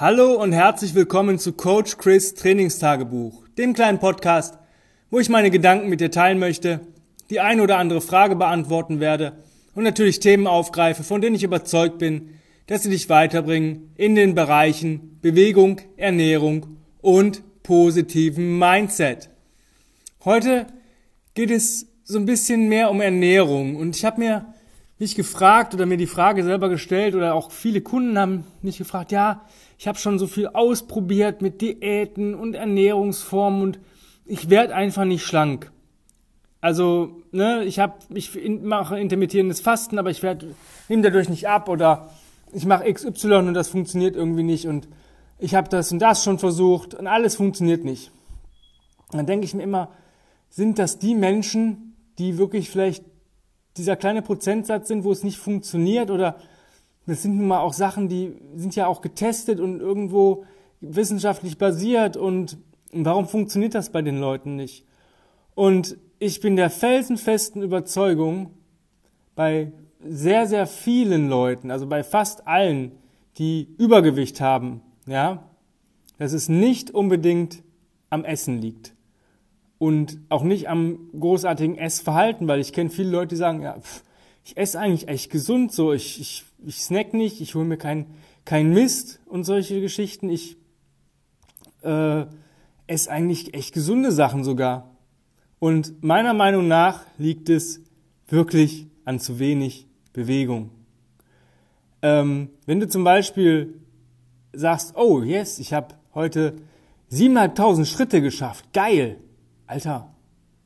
Hallo und herzlich willkommen zu Coach Chris Trainingstagebuch, dem kleinen Podcast, wo ich meine Gedanken mit dir teilen möchte, die eine oder andere Frage beantworten werde und natürlich Themen aufgreife, von denen ich überzeugt bin, dass sie dich weiterbringen in den Bereichen Bewegung, Ernährung und positiven Mindset. Heute geht es so ein bisschen mehr um Ernährung und ich habe mir mich gefragt oder mir die Frage selber gestellt oder auch viele Kunden haben mich gefragt, ja, ich habe schon so viel ausprobiert mit Diäten und Ernährungsformen und ich werde einfach nicht schlank. Also, ne, ich habe ich mache intermittierendes Fasten, aber ich werde nehme dadurch nicht ab oder ich mache XY und das funktioniert irgendwie nicht und ich habe das und das schon versucht und alles funktioniert nicht. Dann denke ich mir immer, sind das die Menschen, die wirklich vielleicht dieser kleine Prozentsatz sind, wo es nicht funktioniert oder das sind nun mal auch Sachen, die sind ja auch getestet und irgendwo wissenschaftlich basiert und warum funktioniert das bei den Leuten nicht? Und ich bin der felsenfesten Überzeugung, bei sehr, sehr vielen Leuten, also bei fast allen, die Übergewicht haben, ja, dass es nicht unbedingt am Essen liegt und auch nicht am großartigen Essverhalten, weil ich kenne viele Leute, die sagen, ja, pff, ich esse eigentlich echt gesund, so ich, ich, ich snack nicht, ich hole mir kein, kein Mist und solche Geschichten. Ich äh, esse eigentlich echt gesunde Sachen sogar. Und meiner Meinung nach liegt es wirklich an zu wenig Bewegung. Ähm, wenn du zum Beispiel sagst, oh yes, ich habe heute siebeneinhalbtausend Schritte geschafft, geil, Alter,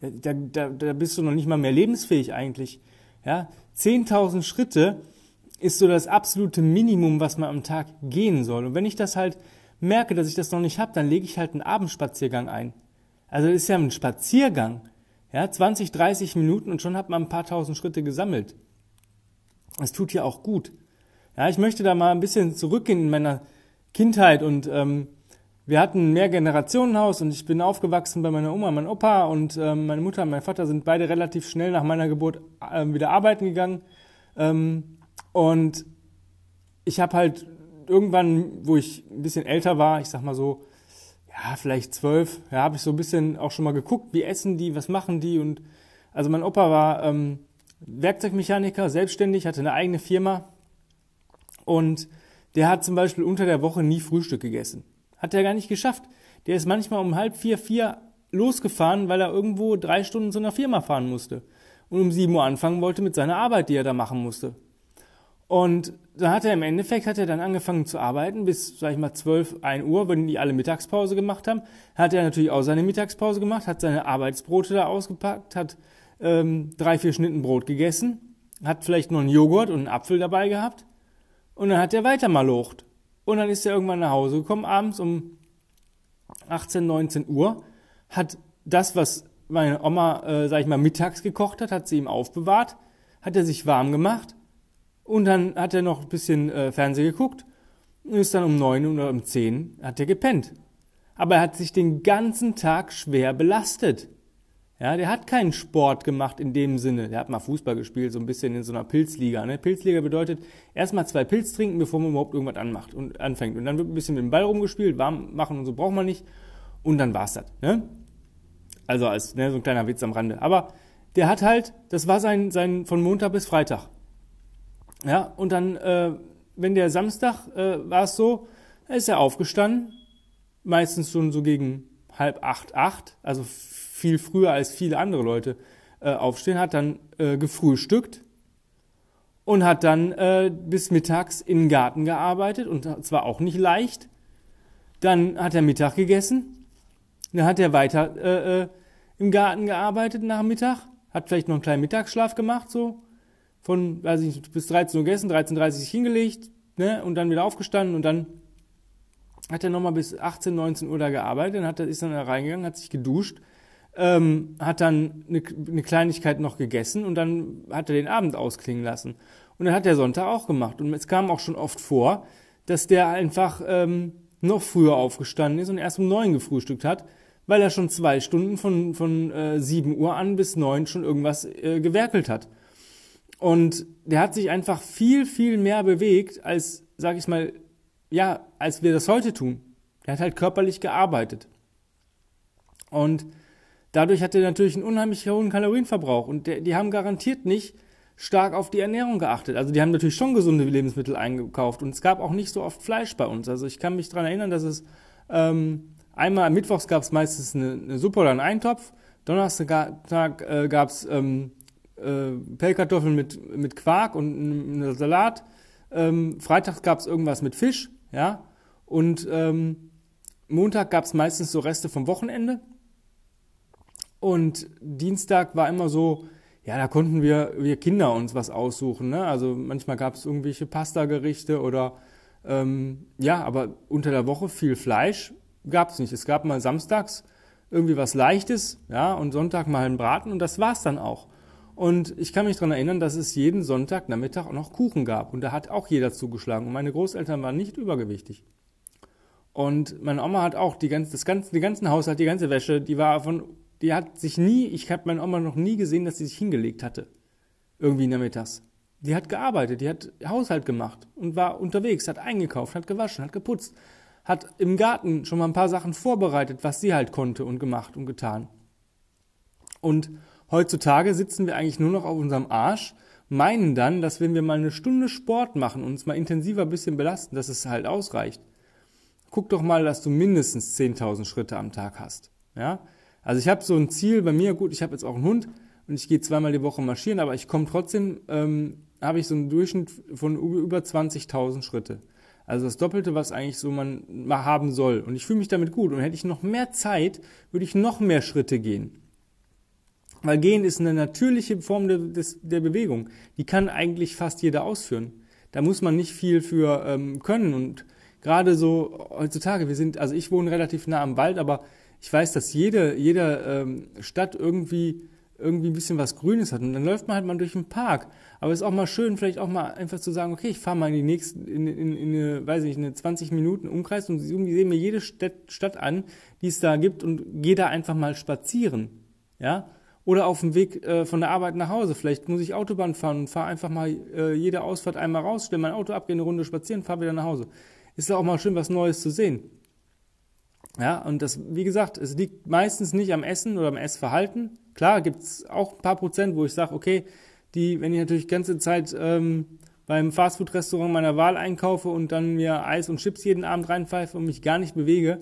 da, da, da bist du noch nicht mal mehr lebensfähig eigentlich. Ja, 10.000 Schritte ist so das absolute Minimum, was man am Tag gehen soll. Und wenn ich das halt merke, dass ich das noch nicht habe, dann lege ich halt einen Abendspaziergang ein. Also das ist ja ein Spaziergang. Ja, 20, 30 Minuten und schon hat man ein paar tausend Schritte gesammelt. Das tut ja auch gut. Ja, ich möchte da mal ein bisschen zurückgehen in meiner Kindheit und ähm, wir hatten ein Mehrgenerationenhaus und ich bin aufgewachsen bei meiner Oma, meinem Opa und ähm, meine Mutter und mein Vater sind beide relativ schnell nach meiner Geburt ähm, wieder arbeiten gegangen. Ähm, und ich habe halt irgendwann, wo ich ein bisschen älter war, ich sag mal so, ja, vielleicht zwölf, ja, habe ich so ein bisschen auch schon mal geguckt, wie essen die, was machen die und also mein Opa war ähm, Werkzeugmechaniker, selbstständig, hatte eine eigene Firma und der hat zum Beispiel unter der Woche nie Frühstück gegessen. Hat er gar nicht geschafft. Der ist manchmal um halb vier, vier losgefahren, weil er irgendwo drei Stunden zu einer Firma fahren musste. Und um sieben Uhr anfangen wollte mit seiner Arbeit, die er da machen musste. Und da hat er im Endeffekt, hat er dann angefangen zu arbeiten bis, sag ich mal, zwölf, ein Uhr, wenn die alle Mittagspause gemacht haben. Hat er natürlich auch seine Mittagspause gemacht, hat seine Arbeitsbrote da ausgepackt, hat ähm, drei, vier Schnitten Brot gegessen, hat vielleicht noch einen Joghurt und einen Apfel dabei gehabt. Und dann hat er weiter malocht. Und dann ist er irgendwann nach Hause gekommen, abends um 18, 19 Uhr, hat das, was meine Oma, äh, sag ich mal, mittags gekocht hat, hat sie ihm aufbewahrt, hat er sich warm gemacht und dann hat er noch ein bisschen äh, Fernsehen geguckt und ist dann um 9 oder um 10 hat er gepennt. Aber er hat sich den ganzen Tag schwer belastet. Ja, der hat keinen Sport gemacht in dem Sinne. Der hat mal Fußball gespielt, so ein bisschen in so einer Pilzliga. Ne? Pilzliga bedeutet erstmal zwei Pilz trinken, bevor man überhaupt irgendwas anmacht und anfängt. Und dann wird ein bisschen mit dem Ball rumgespielt, warm machen und so braucht man nicht. Und dann war's das. Ne? Also als ne, so ein kleiner Witz am Rande. Aber der hat halt, das war sein, sein von Montag bis Freitag. Ja, und dann, äh, wenn der Samstag äh, war es so, ist er aufgestanden, meistens schon so gegen halb acht, acht, also viel früher als viele andere Leute äh, aufstehen, hat dann äh, gefrühstückt und hat dann äh, bis mittags den Garten gearbeitet und zwar auch nicht leicht. Dann hat er Mittag gegessen, dann hat er weiter äh, äh, im Garten gearbeitet nach Mittag, hat vielleicht noch einen kleinen Mittagsschlaf gemacht, so von, weiß ich nicht, bis 13 Uhr gegessen, 13.30 Uhr hingelegt ne, und dann wieder aufgestanden und dann hat er nochmal bis 18, 19 Uhr da gearbeitet, dann hat er, ist dann da reingegangen, hat sich geduscht, ähm, hat dann eine, eine Kleinigkeit noch gegessen und dann hat er den Abend ausklingen lassen. Und dann hat der Sonntag auch gemacht. Und es kam auch schon oft vor, dass der einfach ähm, noch früher aufgestanden ist und erst um neun gefrühstückt hat, weil er schon zwei Stunden von, von äh, 7 Uhr an bis neun schon irgendwas äh, gewerkelt hat. Und der hat sich einfach viel, viel mehr bewegt, als, sag ich mal, ja, als wir das heute tun. Der hat halt körperlich gearbeitet. Und dadurch hat er natürlich einen unheimlich hohen Kalorienverbrauch. Und der, die haben garantiert nicht stark auf die Ernährung geachtet. Also die haben natürlich schon gesunde Lebensmittel eingekauft. Und es gab auch nicht so oft Fleisch bei uns. Also ich kann mich daran erinnern, dass es ähm, einmal mittwochs gab es meistens eine, eine Suppe oder einen Eintopf. Donnerstag äh, gab es ähm, äh, Pellkartoffeln mit, mit Quark und einem Salat. Ähm, Freitag gab es irgendwas mit Fisch, ja. Und ähm, Montag gab es meistens so Reste vom Wochenende. Und Dienstag war immer so, ja, da konnten wir, wir Kinder uns was aussuchen. Ne? Also manchmal gab es irgendwelche Pasta-Gerichte oder ähm, ja, aber unter der Woche viel Fleisch gab es nicht. Es gab mal samstags irgendwie was Leichtes, ja, und Sonntag mal einen Braten und das war's dann auch. Und ich kann mich daran erinnern, dass es jeden Sonntag Nachmittag auch noch Kuchen gab. Und da hat auch jeder zugeschlagen. Und meine Großeltern waren nicht übergewichtig. Und meine Oma hat auch die ganze, das ganze, den ganzen Haushalt, die ganze Wäsche, die war von, die hat sich nie, ich habe meine Oma noch nie gesehen, dass sie sich hingelegt hatte. Irgendwie nachmittags. Die hat gearbeitet, die hat Haushalt gemacht und war unterwegs, hat eingekauft, hat gewaschen, hat geputzt, hat im Garten schon mal ein paar Sachen vorbereitet, was sie halt konnte und gemacht und getan. Und Heutzutage sitzen wir eigentlich nur noch auf unserem Arsch, meinen dann, dass wenn wir mal eine Stunde Sport machen und uns mal intensiver ein bisschen belasten, dass es halt ausreicht. Guck doch mal, dass du mindestens 10.000 Schritte am Tag hast. Ja? Also ich habe so ein Ziel bei mir, gut, ich habe jetzt auch einen Hund und ich gehe zweimal die Woche marschieren, aber ich komme trotzdem, ähm, habe ich so einen Durchschnitt von über 20.000 Schritte. Also das Doppelte, was eigentlich so man mal haben soll. Und ich fühle mich damit gut. Und hätte ich noch mehr Zeit, würde ich noch mehr Schritte gehen. Weil Gehen ist eine natürliche Form der, des, der Bewegung. Die kann eigentlich fast jeder ausführen. Da muss man nicht viel für ähm, können. Und gerade so heutzutage, wir sind, also ich wohne relativ nah am Wald, aber ich weiß, dass jede, jede ähm, Stadt irgendwie irgendwie ein bisschen was Grünes hat. Und dann läuft man halt mal durch den Park. Aber es ist auch mal schön, vielleicht auch mal einfach zu sagen, okay, ich fahre mal in die nächsten, in, in, in eine, weiß ich, eine 20 Minuten Umkreis und irgendwie sehe mir jede Stadt an, die es da gibt und gehe da einfach mal spazieren. Ja, oder auf dem Weg äh, von der Arbeit nach Hause. Vielleicht muss ich Autobahn fahren und fahre einfach mal äh, jede Ausfahrt einmal raus, stelle mein Auto ab, gehe eine Runde spazieren, fahre wieder nach Hause. Ist auch mal schön, was Neues zu sehen. Ja, und das, wie gesagt, es liegt meistens nicht am Essen oder am Essverhalten. Klar, gibt's auch ein paar Prozent, wo ich sage, okay, die, wenn ich natürlich ganze Zeit ähm, beim Fastfood-Restaurant meiner Wahl einkaufe und dann mir Eis und Chips jeden Abend reinpfeife und mich gar nicht bewege,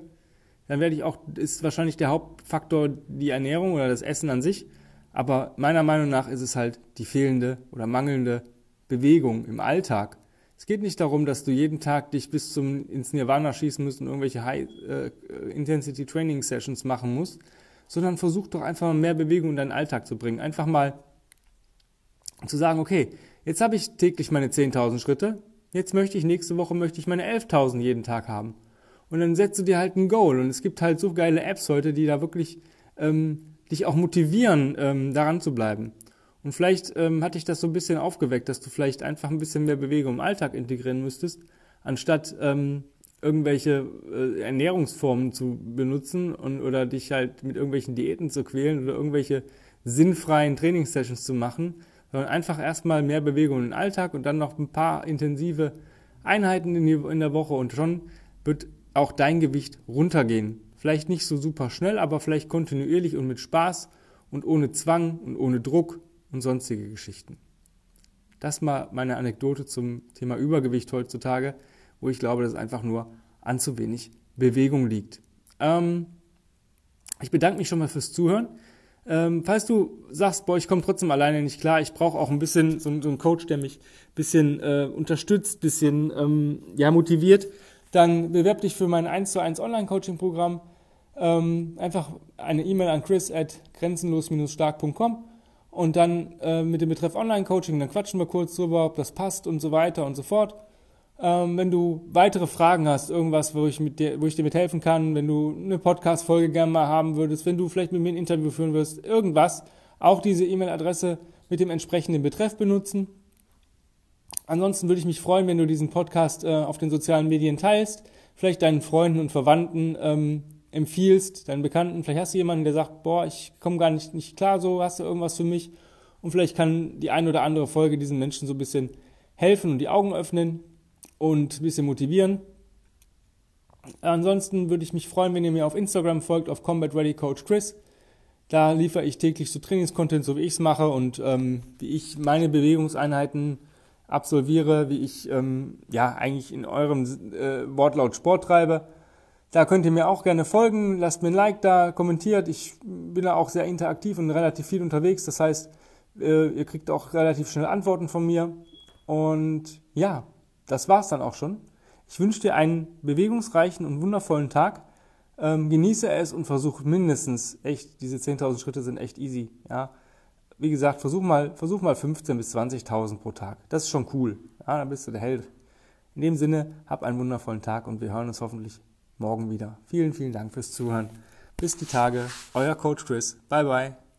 dann werde ich auch, ist wahrscheinlich der Hauptfaktor die Ernährung oder das Essen an sich. Aber meiner Meinung nach ist es halt die fehlende oder mangelnde Bewegung im Alltag. Es geht nicht darum, dass du jeden Tag dich bis zum ins Nirvana schießen musst und irgendwelche High äh, Intensity Training Sessions machen musst, sondern versuch doch einfach mal mehr Bewegung in deinen Alltag zu bringen. Einfach mal zu sagen, okay, jetzt habe ich täglich meine 10.000 Schritte, jetzt möchte ich nächste Woche möchte ich meine 11.000 jeden Tag haben und dann setzt du dir halt ein Goal. Und es gibt halt so geile Apps heute, die da wirklich ähm, dich auch motivieren, ähm, daran zu bleiben. Und vielleicht ähm, hat dich das so ein bisschen aufgeweckt, dass du vielleicht einfach ein bisschen mehr Bewegung im Alltag integrieren müsstest, anstatt ähm, irgendwelche äh, Ernährungsformen zu benutzen und oder dich halt mit irgendwelchen Diäten zu quälen oder irgendwelche sinnfreien Trainingssessions zu machen, sondern einfach erstmal mehr Bewegung im Alltag und dann noch ein paar intensive Einheiten in, die, in der Woche und schon wird auch dein Gewicht runtergehen. Vielleicht nicht so super schnell, aber vielleicht kontinuierlich und mit Spaß und ohne Zwang und ohne Druck und sonstige Geschichten. Das mal meine Anekdote zum Thema Übergewicht heutzutage, wo ich glaube, dass einfach nur an zu wenig Bewegung liegt. Ähm, ich bedanke mich schon mal fürs Zuhören. Ähm, falls du sagst, boah, ich komme trotzdem alleine nicht klar, ich brauche auch ein bisschen so, so einen Coach, der mich ein bisschen äh, unterstützt, bisschen ähm, ja, motiviert, dann bewerb dich für mein 1 zu 1 Online-Coaching-Programm. Ähm, einfach eine E-Mail an chris at grenzenlos-stark.com und dann äh, mit dem Betreff Online-Coaching, dann quatschen wir kurz drüber, ob das passt und so weiter und so fort. Ähm, wenn du weitere Fragen hast, irgendwas, wo ich, mit dir, wo ich dir mithelfen kann, wenn du eine Podcast-Folge gerne mal haben würdest, wenn du vielleicht mit mir ein Interview führen wirst, irgendwas, auch diese E-Mail-Adresse mit dem entsprechenden Betreff benutzen. Ansonsten würde ich mich freuen, wenn du diesen Podcast äh, auf den sozialen Medien teilst, vielleicht deinen Freunden und Verwandten ähm, empfiehlst, deinen Bekannten. Vielleicht hast du jemanden, der sagt, boah, ich komme gar nicht, nicht klar, so hast du irgendwas für mich. Und vielleicht kann die ein oder andere Folge diesen Menschen so ein bisschen helfen und die Augen öffnen und ein bisschen motivieren. Ansonsten würde ich mich freuen, wenn ihr mir auf Instagram folgt, auf Combat Ready Coach Chris. Da liefere ich täglich so Trainingscontent, so wie ich es mache und ähm, wie ich meine Bewegungseinheiten absolviere, wie ich ähm, ja eigentlich in eurem äh, Wortlaut Sport treibe. Da könnt ihr mir auch gerne folgen, lasst mir ein Like da, kommentiert. Ich bin da auch sehr interaktiv und relativ viel unterwegs. Das heißt, äh, ihr kriegt auch relativ schnell Antworten von mir. Und ja, das war's dann auch schon. Ich wünsche dir einen bewegungsreichen und wundervollen Tag. Ähm, genieße es und versuch mindestens echt, diese 10.000 Schritte sind echt easy. Ja, wie gesagt, versuch mal, versuch mal 15.000 bis 20.000 pro Tag. Das ist schon cool. Ja, dann bist du der Held. In dem Sinne, hab einen wundervollen Tag und wir hören uns hoffentlich morgen wieder. Vielen, vielen Dank fürs Zuhören. Bis die Tage. Euer Coach Chris. Bye, bye.